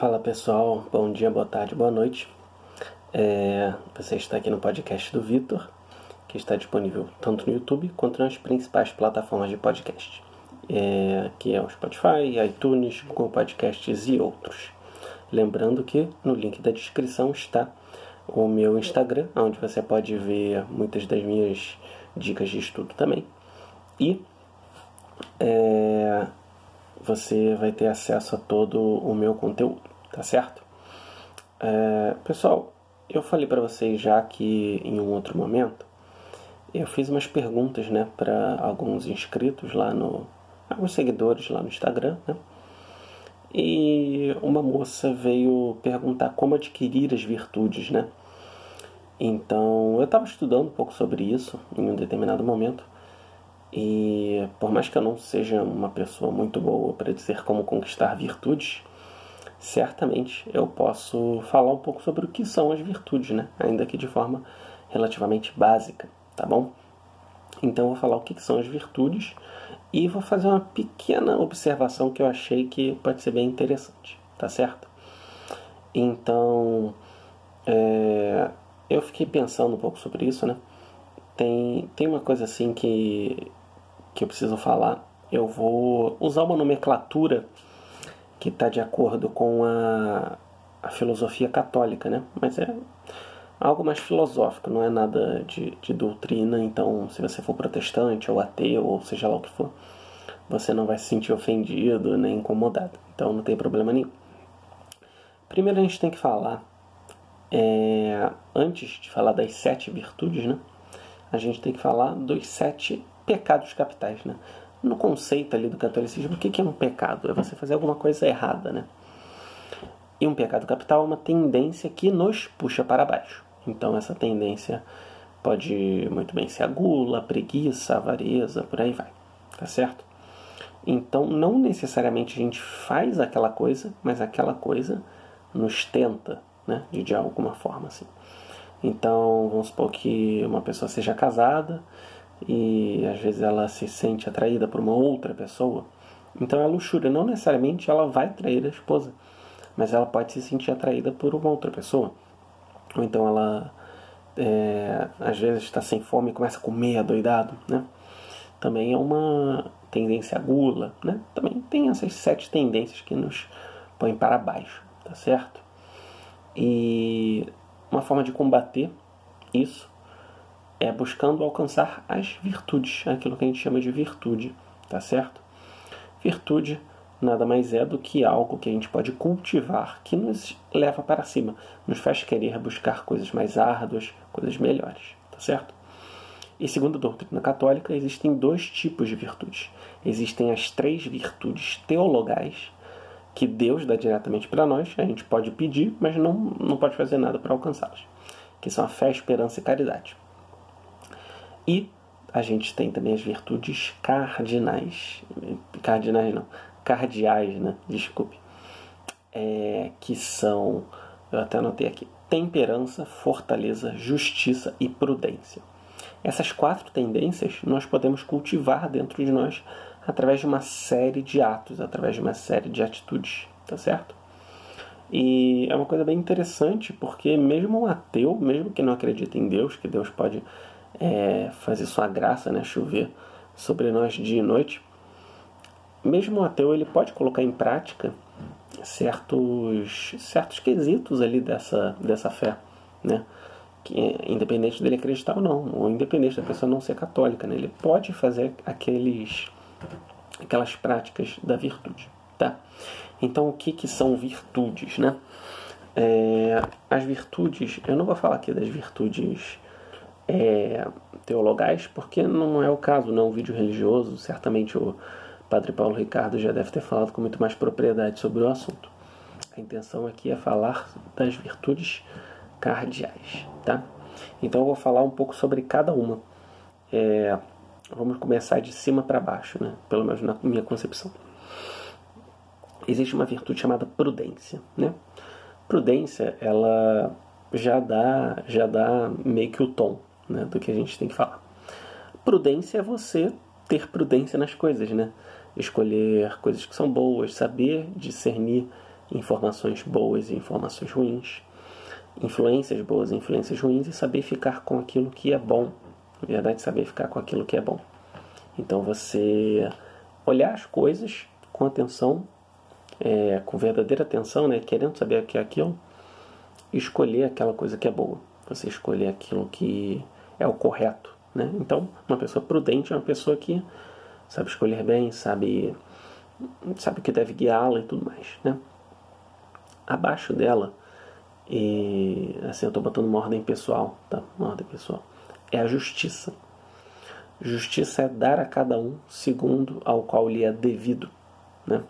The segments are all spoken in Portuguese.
Fala pessoal, bom dia, boa tarde, boa noite. É, você está aqui no podcast do Vitor, que está disponível tanto no YouTube quanto nas principais plataformas de podcast, é, que é o Spotify, iTunes, Google Podcasts e outros. Lembrando que no link da descrição está o meu Instagram, onde você pode ver muitas das minhas dicas de estudo também. E é, você vai ter acesso a todo o meu conteúdo, tá certo? É, pessoal, eu falei para vocês já que em um outro momento eu fiz umas perguntas, né, para alguns inscritos lá no, alguns seguidores lá no Instagram, né? E uma moça veio perguntar como adquirir as virtudes, né? Então, eu estava estudando um pouco sobre isso em um determinado momento. E por mais que eu não seja uma pessoa muito boa para dizer como conquistar virtudes, certamente eu posso falar um pouco sobre o que são as virtudes, né? Ainda que de forma relativamente básica, tá bom? Então eu vou falar o que são as virtudes e vou fazer uma pequena observação que eu achei que pode ser bem interessante, tá certo? Então, é, eu fiquei pensando um pouco sobre isso, né? Tem, tem uma coisa assim que que eu preciso falar, eu vou usar uma nomenclatura que está de acordo com a, a filosofia católica, né? Mas é algo mais filosófico, não é nada de, de doutrina. Então, se você for protestante ou ateu, ou seja lá o que for, você não vai se sentir ofendido nem incomodado. Então, não tem problema nenhum. Primeiro, a gente tem que falar, é, antes de falar das sete virtudes, né? A gente tem que falar dos sete pecados capitais, né? No conceito ali do catolicismo, o que é um pecado? É você fazer alguma coisa errada, né? E um pecado capital é uma tendência que nos puxa para baixo. Então essa tendência pode muito bem ser a gula, a preguiça, a avareza, por aí vai. Tá certo? Então não necessariamente a gente faz aquela coisa, mas aquela coisa nos tenta, né? De, de alguma forma assim. Então vamos supor que uma pessoa seja casada e às vezes ela se sente atraída por uma outra pessoa. Então a luxúria não necessariamente ela vai trair a esposa, mas ela pode se sentir atraída por uma outra pessoa. Ou então ela é, às vezes está sem fome e começa a comer adoidado, né? Também é uma tendência à gula, né? Também tem essas sete tendências que nos põem para baixo, tá certo? E uma forma de combater isso é buscando alcançar as virtudes, aquilo que a gente chama de virtude, tá certo? Virtude nada mais é do que algo que a gente pode cultivar, que nos leva para cima, nos faz querer buscar coisas mais árduas, coisas melhores, tá certo? E segundo a doutrina católica, existem dois tipos de virtudes. Existem as três virtudes teologais, que Deus dá diretamente para nós, a gente pode pedir, mas não, não pode fazer nada para alcançá-las, que são a fé, esperança e caridade. E a gente tem também as virtudes cardinais. Cardinais não, cardeais, né? Desculpe. É, que são, eu até anotei aqui, temperança, fortaleza, justiça e prudência. Essas quatro tendências nós podemos cultivar dentro de nós através de uma série de atos, através de uma série de atitudes, tá certo? E é uma coisa bem interessante porque mesmo um ateu, mesmo que não acredite em Deus, que Deus pode é, fazer sua graça, né, chover sobre nós dia e noite, mesmo o ateu ele pode colocar em prática certos certos quesitos ali dessa dessa fé, né? Que, independente dele acreditar ou não, ou independente da pessoa não ser católica, né? Ele pode fazer aqueles aquelas práticas da virtude, tá? Então o que que são virtudes, né? É, as virtudes, eu não vou falar aqui das virtudes é, teologais, porque não é o caso, não é um vídeo religioso. Certamente o Padre Paulo Ricardo já deve ter falado com muito mais propriedade sobre o assunto. A intenção aqui é falar das virtudes cardeais, tá? Então eu vou falar um pouco sobre cada uma. É, vamos começar de cima para baixo, né? Pelo menos na minha concepção. Existe uma virtude chamada prudência, né? Prudência, ela já dá, já dá meio que o tom né, do que a gente tem que falar. Prudência é você ter prudência nas coisas, né? Escolher coisas que são boas, saber discernir informações boas e informações ruins, influências boas e influências ruins e saber ficar com aquilo que é bom. Na verdade, saber ficar com aquilo que é bom. Então você olhar as coisas com atenção, é, com verdadeira atenção, né, querendo saber o que é aquilo, escolher aquela coisa que é boa. Você escolher aquilo que é o correto. Né? Então, uma pessoa prudente é uma pessoa que sabe escolher bem, sabe, sabe que deve guiá-la e tudo mais. Né? Abaixo dela, e assim eu estou botando uma ordem pessoal, tá? Uma ordem pessoal. É a justiça. Justiça é dar a cada um segundo ao qual lhe é devido, né?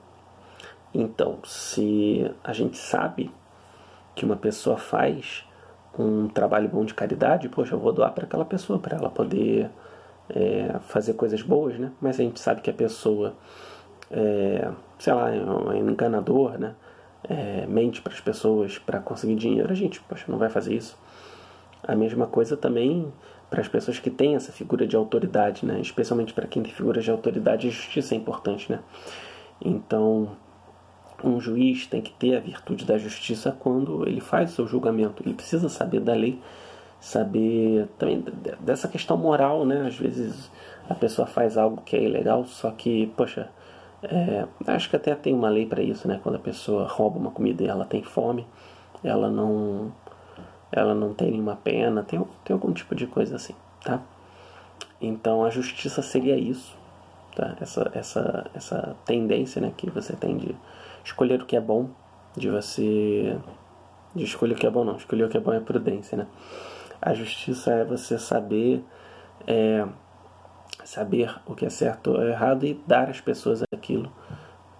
Então, se a gente sabe que uma pessoa faz um trabalho bom de caridade, poxa, eu vou doar para aquela pessoa, para ela poder é, fazer coisas boas, né? Mas a gente sabe que a pessoa, é, sei lá, é um enganador, né? É, mente para as pessoas para conseguir dinheiro, a gente, poxa, não vai fazer isso. A mesma coisa também para as pessoas que têm essa figura de autoridade, né? Especialmente para quem tem figura de autoridade, a justiça é importante, né? Então, um juiz tem que ter a virtude da justiça quando ele faz o seu julgamento. Ele precisa saber da lei, saber também dessa questão moral, né? Às vezes a pessoa faz algo que é ilegal, só que, poxa, é, acho que até tem uma lei para isso, né? Quando a pessoa rouba uma comida e ela tem fome, ela não ela não tem nenhuma pena, tem, tem algum tipo de coisa assim, tá? Então a justiça seria isso, tá? Essa, essa, essa tendência né, que você tem de escolher o que é bom, de você. de escolher o que é bom, não, escolher o que é bom é prudência, né? A justiça é você saber. É, saber o que é certo ou errado e dar às pessoas aquilo.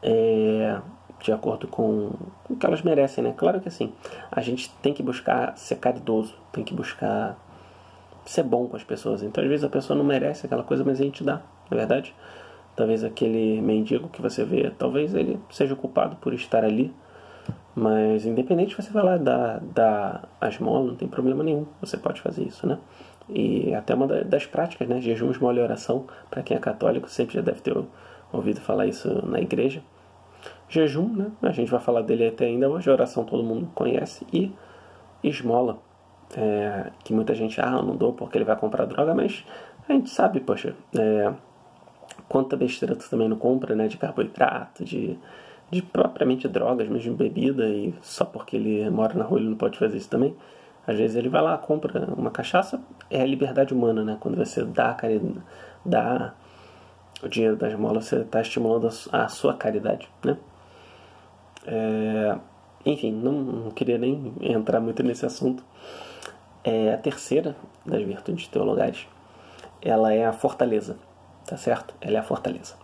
É, de acordo com o que elas merecem, né? Claro que assim, a gente tem que buscar ser caridoso, tem que buscar ser bom com as pessoas. Então, às vezes a pessoa não merece aquela coisa, mas a gente dá, na é verdade. Talvez aquele mendigo que você vê, talvez ele seja culpado por estar ali, mas independente você vai lá dar, dar a esmola, não tem problema nenhum, você pode fazer isso, né? E até uma das práticas, né? Jejum, esmola e oração, para quem é católico, sempre já deve ter ouvido falar isso na igreja Jejum, né? A gente vai falar dele até ainda hoje, oração todo mundo conhece. E esmola, é, que muita gente, ah, não dou porque ele vai comprar droga, mas a gente sabe, poxa, é, quanta besteira tu também não compra, né? De carboidrato, de, de propriamente drogas, mesmo bebida, e só porque ele mora na rua ele não pode fazer isso também. Às vezes ele vai lá, compra uma cachaça, é a liberdade humana, né? Quando você dá, dá o dinheiro da esmola, você está estimulando a sua caridade, né? É, enfim, não, não, queria nem entrar muito nesse assunto. É, a terceira das virtudes teologais, ela é a fortaleza, tá certo? Ela é a fortaleza.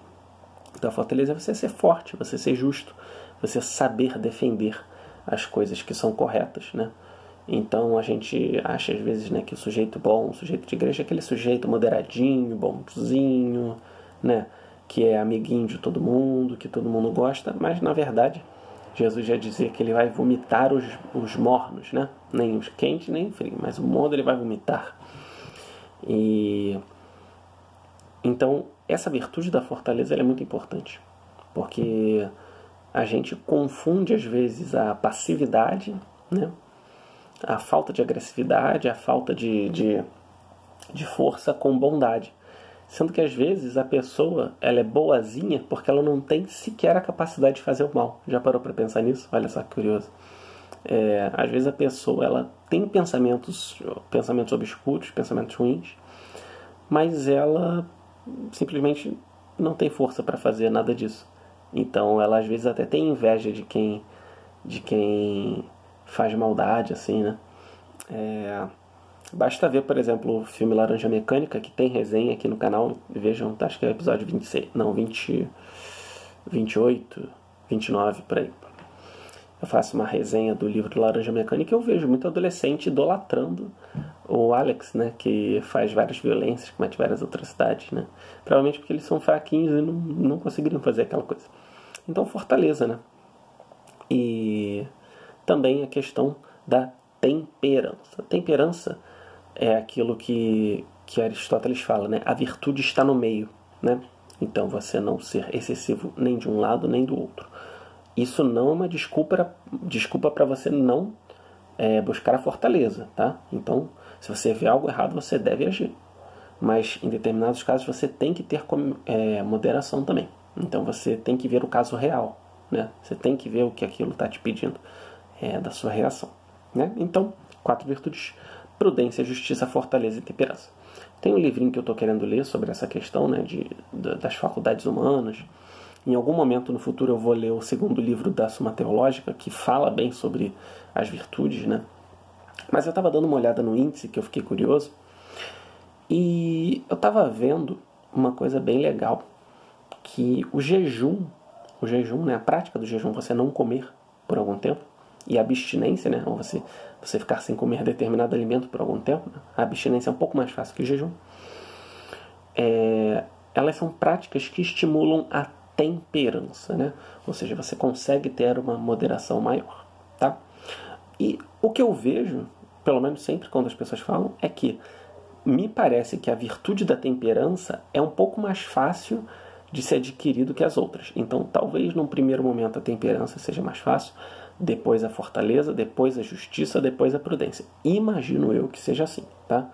Então a fortaleza é você ser forte, você ser justo, você saber defender as coisas que são corretas, né? Então a gente acha às vezes né, que o sujeito bom, o sujeito de igreja é aquele sujeito moderadinho, bonzinho, né? Que é amiguinho de todo mundo, que todo mundo gosta, mas na verdade Jesus já dizia que ele vai vomitar os, os mornos, né? Nem os quentes, nem frios, mas o mundo ele vai vomitar. E então essa virtude da fortaleza é muito importante, porque a gente confunde às vezes a passividade, né? a falta de agressividade, a falta de, de, de força com bondade. Sendo que às vezes a pessoa ela é boazinha porque ela não tem sequer a capacidade de fazer o mal. Já parou para pensar nisso? Olha só que curioso. É, às vezes a pessoa ela tem pensamentos, pensamentos obscuros, pensamentos ruins, mas ela simplesmente não tem força para fazer nada disso. Então ela às vezes até tem inveja de quem de quem faz maldade, assim, né? É, Basta ver, por exemplo, o filme Laranja Mecânica, que tem resenha aqui no canal. Vejam, acho que é o episódio 26, não, 20, 28, 29, por aí. Eu faço uma resenha do livro Laranja Mecânica e eu vejo muito adolescente idolatrando o Alex, né? Que faz várias violências, comete várias atrocidades, né? Provavelmente porque eles são fraquinhos e não, não conseguiriam fazer aquela coisa. Então, fortaleza, né? E também a questão da temperança. Temperança é aquilo que, que Aristóteles fala, né? A virtude está no meio, né? Então você não ser excessivo nem de um lado nem do outro. isso não é uma desculpa desculpa para você não é, buscar a fortaleza, tá? Então, se você vê algo errado, você deve agir. Mas em determinados casos você tem que ter é, moderação também. Então você tem que ver o caso real, né? Você tem que ver o que aquilo está te pedindo é, da sua reação, né? Então, quatro virtudes: prudência, justiça, fortaleza e temperança. Tem um livrinho que eu estou querendo ler sobre essa questão, né, de, das faculdades humanas. Em algum momento no futuro eu vou ler o segundo livro da Suma Teológica, que fala bem sobre as virtudes, né? Mas eu estava dando uma olhada no índice, que eu fiquei curioso, e eu estava vendo uma coisa bem legal, que o jejum, o jejum, né, a prática do jejum, você não comer por algum tempo, e a abstinência, né, ou você, você ficar sem comer determinado alimento por algum tempo, né, a abstinência é um pouco mais fácil que o jejum, é, elas são práticas que estimulam a temperança, né? Ou seja, você consegue ter uma moderação maior, tá? E o que eu vejo, pelo menos sempre quando as pessoas falam, é que me parece que a virtude da temperança é um pouco mais fácil de ser adquirido que as outras. Então, talvez num primeiro momento a temperança seja mais fácil, depois a fortaleza, depois a justiça, depois a prudência. Imagino eu que seja assim, tá?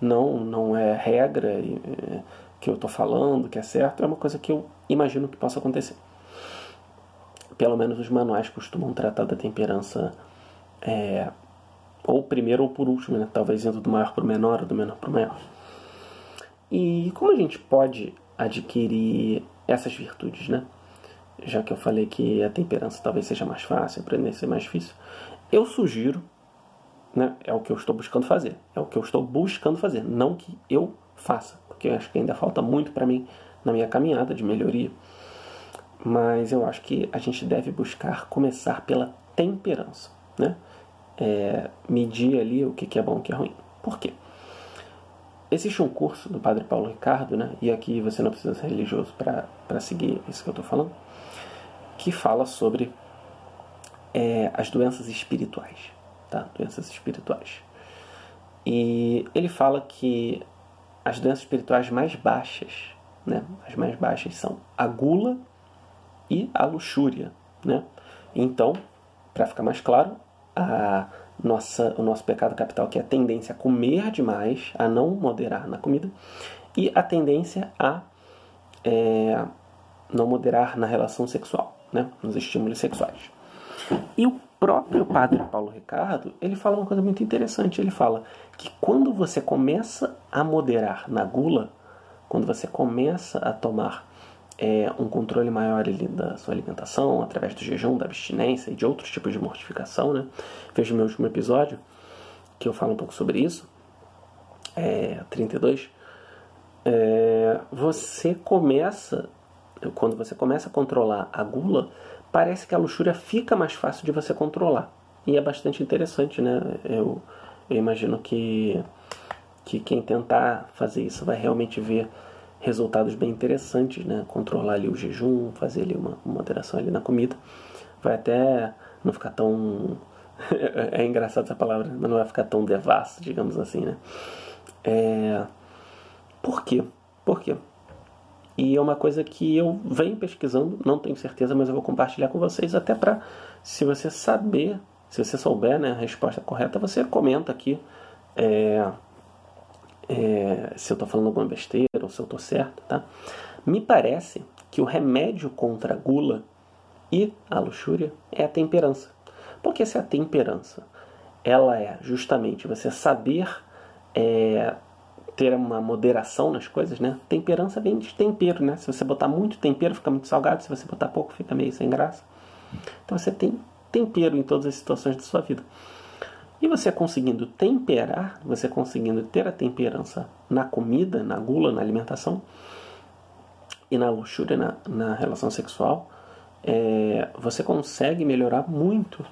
Não, não é regra é, que eu estou falando que é certo, é uma coisa que eu imagino que possa acontecer. Pelo menos os manuais costumam tratar da temperança é, ou primeiro ou por último, né? talvez indo do maior para o menor ou do menor para o maior. E como a gente pode adquirir essas virtudes, né? Já que eu falei que a temperança talvez seja mais fácil, aprender ser mais difícil, eu sugiro, né? É o que eu estou buscando fazer, é o que eu estou buscando fazer, não que eu faça, porque eu acho que ainda falta muito para mim na minha caminhada de melhoria. Mas eu acho que a gente deve buscar começar pela temperança, né? É, medir ali o que é bom e o que é ruim. Por quê? Existe um curso do Padre Paulo Ricardo, né? e aqui você não precisa ser religioso para seguir isso que eu estou falando, que fala sobre é, as doenças espirituais. Tá? Doenças espirituais. E ele fala que as doenças espirituais mais baixas, né? as mais baixas são a gula e a luxúria. Né? Então, para ficar mais claro, a nossa, o nosso pecado capital, que é a tendência a comer demais, a não moderar na comida, e a tendência a é, não moderar na relação sexual, né, nos estímulos sexuais. E o próprio padre Paulo Ricardo, ele fala uma coisa muito interessante. Ele fala que quando você começa a moderar na gula, quando você começa a tomar é, um controle maior ali da sua alimentação, através do jejum, da abstinência e de outros tipos de mortificação. Né? Veja o meu último episódio, que eu falo um pouco sobre isso, é, 32. É, você começa, quando você começa a controlar a gula, parece que a luxúria fica mais fácil de você controlar. E é bastante interessante, né? Eu, eu imagino que, que quem tentar fazer isso vai realmente ver resultados bem interessantes, né? Controlar ali o jejum, fazer ali uma, uma moderação ali na comida, vai até não ficar tão é engraçado essa palavra, mas não vai ficar tão devasso, digamos assim, né? É... Por quê? Por quê? E é uma coisa que eu venho pesquisando, não tenho certeza, mas eu vou compartilhar com vocês até para, se você saber, se você souber né, a resposta correta, você comenta aqui é, é, se eu estou falando alguma besteira se eu estou certo, tá? Me parece que o remédio contra a gula e a luxúria é a temperança. Porque se a temperança ela é justamente você saber é, ter uma moderação nas coisas, né? Temperança vem de tempero, né? Se você botar muito tempero, fica muito salgado. Se você botar pouco, fica meio sem graça. Então você tem tempero em todas as situações da sua vida. E você conseguindo temperar, você conseguindo ter a temperança na comida, na gula, na alimentação e na luxúria, na, na relação sexual, é, você consegue melhorar muito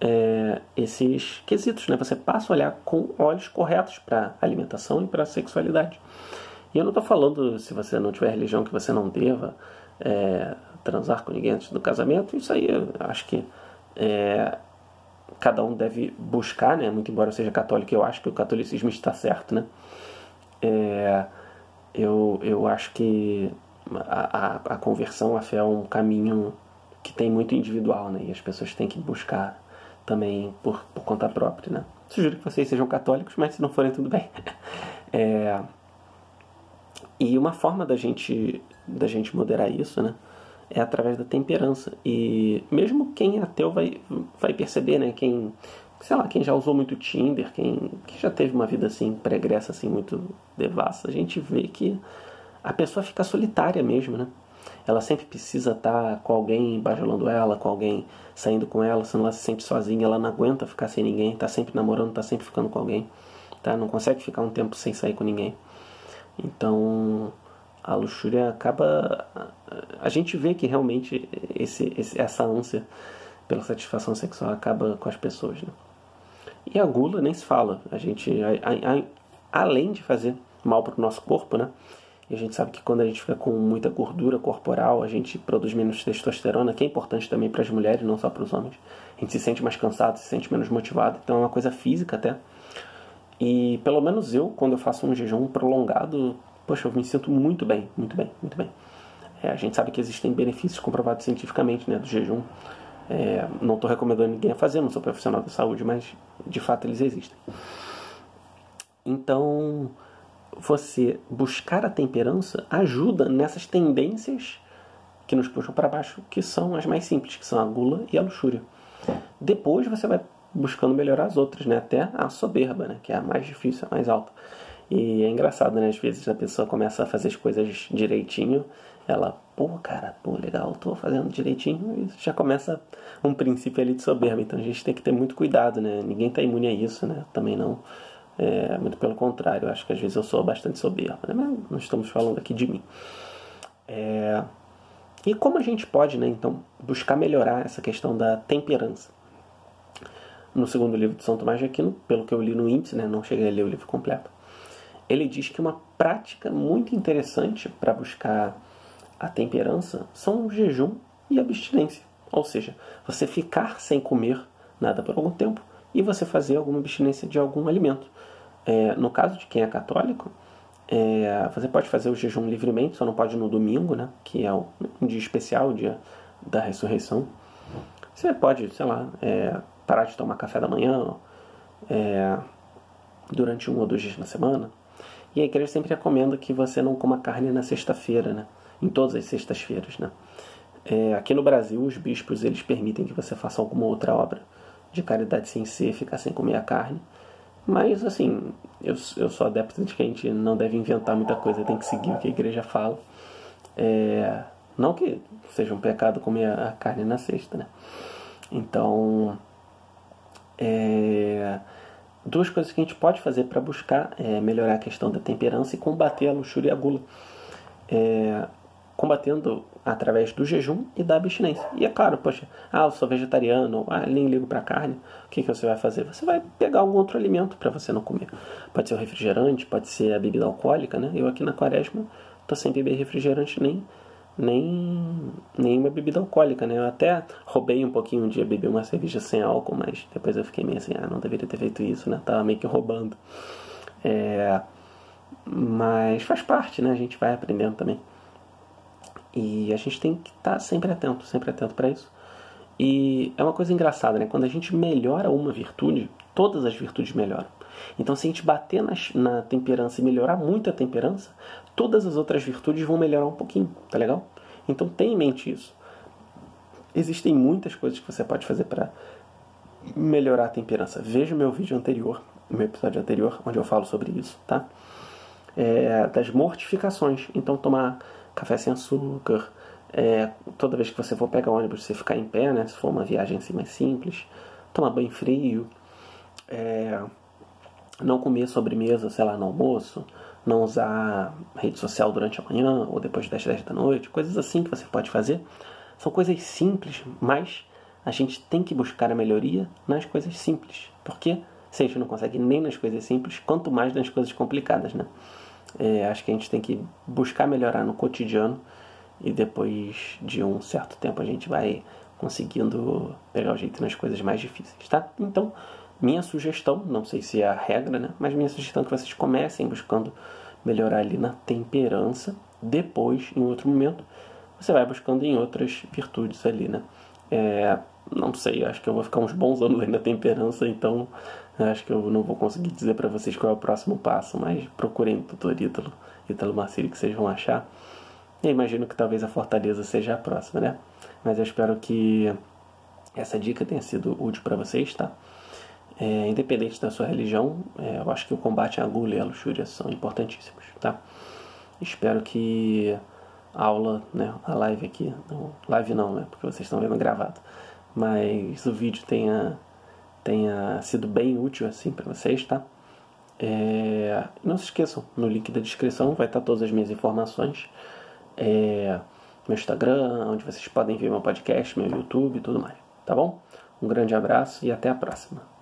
é, esses quesitos. Né? Você passa a olhar com olhos corretos para a alimentação e para a sexualidade. E eu não estou falando, se você não tiver religião, que você não deva é, transar com ninguém antes do casamento. Isso aí acho que é, cada um deve buscar, né? Muito embora eu seja católico, eu acho que o catolicismo está certo, né? É, eu, eu acho que a, a, a, conversão, a fé é um caminho que tem muito individual, né? E as pessoas têm que buscar também por, por conta própria, né? Sugiro que vocês sejam católicos, mas se não forem, tudo bem. É, e uma forma da gente, da gente moderar isso, né? É através da temperança. E mesmo quem é ateu vai, vai perceber, né? Quem, sei lá, quem já usou muito Tinder, quem, quem já teve uma vida assim, pregressa, assim, muito devassa, a gente vê que a pessoa fica solitária mesmo, né? ela sempre precisa estar com alguém bajulando ela, com alguém saindo com ela, senão ela se sente sozinha, ela não aguenta ficar sem ninguém, está sempre namorando, está sempre ficando com alguém, tá? Não consegue ficar um tempo sem sair com ninguém. Então, a luxúria acaba a gente vê que realmente esse, esse, essa ânsia pela satisfação sexual acaba com as pessoas, né? E a gula nem se fala. A gente, a, a, além de fazer mal para o nosso corpo, né? E a gente sabe que quando a gente fica com muita gordura corporal, a gente produz menos testosterona, que é importante também para as mulheres, não só para os homens. A gente se sente mais cansado, se sente menos motivado. Então é uma coisa física até. E pelo menos eu, quando eu faço um jejum prolongado, poxa, eu me sinto muito bem, muito bem, muito bem. É, a gente sabe que existem benefícios comprovados cientificamente né, do jejum. É, não estou recomendando ninguém a fazer, não sou profissional da saúde, mas de fato eles existem. Então, você buscar a temperança ajuda nessas tendências que nos puxam para baixo, que são as mais simples, que são a gula e a luxúria. Depois você vai buscando melhorar as outras, né? Até a soberba, né? Que é a mais difícil, a mais alta. E é engraçado, né? Às vezes a pessoa começa a fazer as coisas direitinho, ela, pô, cara, pô, legal, tô fazendo direitinho, e já começa um princípio ali de soberba. Então a gente tem que ter muito cuidado, né? Ninguém tá imune a isso, né? Também não é, muito pelo contrário, acho que às vezes eu sou bastante soberbo, né? mas não estamos falando aqui de mim. É, e como a gente pode, né, então, buscar melhorar essa questão da temperança? No segundo livro de São Tomás de Aquino, pelo que eu li no índice, né, não cheguei a ler o livro completo, ele diz que uma prática muito interessante para buscar a temperança são o jejum e a abstinência. Ou seja, você ficar sem comer nada por algum tempo e você fazer alguma abstinência de algum alimento. É, no caso de quem é católico, é, você pode fazer o jejum livremente, só não pode no domingo, né, que é um dia especial, o dia da ressurreição. Você pode, sei lá, é, parar de tomar café da manhã é, durante um ou dois dias na semana. E a igreja sempre recomenda que você não coma carne na sexta-feira, né? Em todas as sextas-feiras, né? É, aqui no Brasil, os bispos eles permitem que você faça alguma outra obra de caridade sem ser, ficar sem comer a carne. Mas, assim, eu, eu sou adepto de que a gente não deve inventar muita coisa, tem que seguir o que a igreja fala. É, não que seja um pecado comer a carne na sexta, né? Então, é, duas coisas que a gente pode fazer para buscar é, melhorar a questão da temperança e combater a luxúria e a gula. É, combatendo através do jejum e da abstinência. E é claro, poxa, ah, eu sou vegetariano, ah, nem ligo para carne. O que, que você vai fazer? Você vai pegar algum outro alimento para você não comer. Pode ser o refrigerante, pode ser a bebida alcoólica, né? Eu aqui na quaresma tô sem beber refrigerante nem nem nenhuma bebida alcoólica, né? Eu até roubei um pouquinho um dia, bebi uma cerveja sem álcool, mas depois eu fiquei meio assim, ah, não deveria ter feito isso, né? Tava meio que roubando. É... Mas faz parte, né? A gente vai aprendendo também. E a gente tem que estar tá sempre atento, sempre atento para isso. E é uma coisa engraçada, né? Quando a gente melhora uma virtude, todas as virtudes melhoram. Então, se a gente bater na, na temperança e melhorar muito a temperança, todas as outras virtudes vão melhorar um pouquinho, tá legal? Então, tenha em mente isso. Existem muitas coisas que você pode fazer para melhorar a temperança. Veja o meu vídeo anterior, o meu episódio anterior, onde eu falo sobre isso, tá? É, das mortificações. Então, tomar café sem açúcar. É, toda vez que você for pegar ônibus, você ficar em pé, né? Se for uma viagem assim mais simples. Tomar banho frio. É, não comer sobremesa, sei lá, no almoço. Não usar rede social durante a manhã ou depois das 10 da noite. Coisas assim que você pode fazer. São coisas simples, mas a gente tem que buscar a melhoria nas coisas simples. Porque se a gente não consegue nem nas coisas simples, quanto mais nas coisas complicadas, né? É, acho que a gente tem que buscar melhorar no cotidiano e depois de um certo tempo a gente vai conseguindo pegar o jeito nas coisas mais difíceis, tá? Então, minha sugestão, não sei se é a regra, né? Mas minha sugestão é que vocês comecem buscando melhorar ali na temperança. Depois, em outro momento, você vai buscando em outras virtudes ali, né? É, não sei, acho que eu vou ficar uns bons anos aí na temperança, então acho que eu não vou conseguir dizer para vocês qual é o próximo passo, mas procurem o tutor Ítalo, Ítalo Marcílio, que vocês vão achar. Eu imagino que talvez a Fortaleza seja a próxima, né? Mas eu espero que essa dica tenha sido útil para vocês, tá? É, independente da sua religião, é, eu acho que o combate à gula e à luxúria são importantíssimos, tá? Espero que a aula, né, a live aqui, não, live não, né, porque vocês estão vendo gravado, mas o vídeo tenha, tenha sido bem útil assim para vocês, tá? É, não se esqueçam, no link da descrição vai estar todas as minhas informações, é, meu Instagram, onde vocês podem ver meu podcast, meu YouTube e tudo mais, tá bom? Um grande abraço e até a próxima.